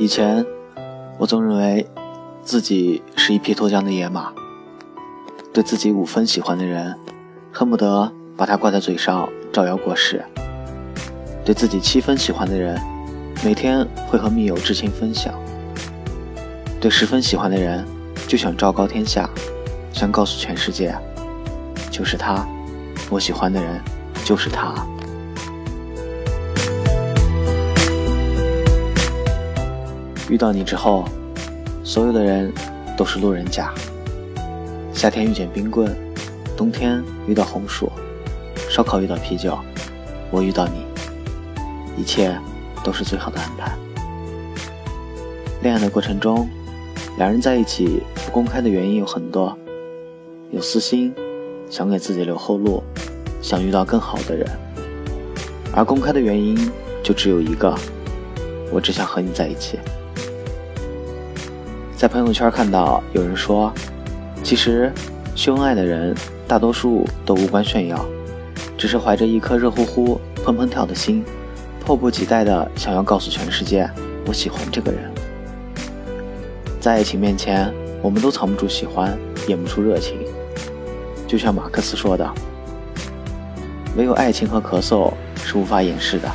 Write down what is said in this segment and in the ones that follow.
以前，我总认为自己是一匹脱缰的野马，对自己五分喜欢的人，恨不得把他挂在嘴上招摇过市；对自己七分喜欢的人，每天会和密友至亲分享；对十分喜欢的人，就想昭告天下，想告诉全世界，就是他，我喜欢的人就是他。遇到你之后，所有的人都是路人甲。夏天遇见冰棍，冬天遇到红薯，烧烤遇到啤酒，我遇到你，一切都是最好的安排。恋爱的过程中，两人在一起不公开的原因有很多，有私心，想给自己留后路，想遇到更好的人；而公开的原因就只有一个，我只想和你在一起。在朋友圈看到有人说，其实秀恩爱的人大多数都无关炫耀，只是怀着一颗热乎乎、砰砰跳的心，迫不及待的想要告诉全世界我喜欢这个人。在爱情面前，我们都藏不住喜欢，演不出热情。就像马克思说的，唯有爱情和咳嗽是无法掩饰的。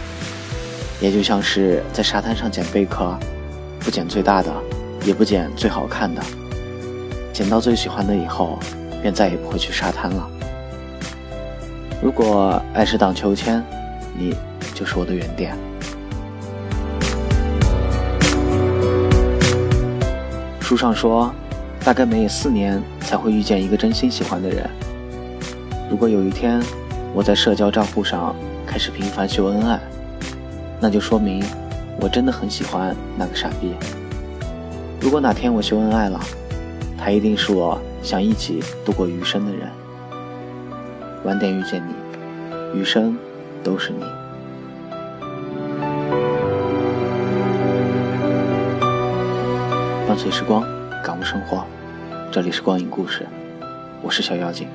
也就像是在沙滩上捡贝壳，不捡最大的。也不捡最好看的，捡到最喜欢的以后，便再也不会去沙滩了。如果爱是荡秋千，你就是我的原点。书上说，大概每四年才会遇见一个真心喜欢的人。如果有一天我在社交账户上开始频繁秀恩爱，那就说明我真的很喜欢那个傻逼。如果哪天我秀恩爱了，他一定是我想一起度过余生的人。晚点遇见你，余生都是你。伴随时光，感悟生活。这里是光影故事，我是小妖精。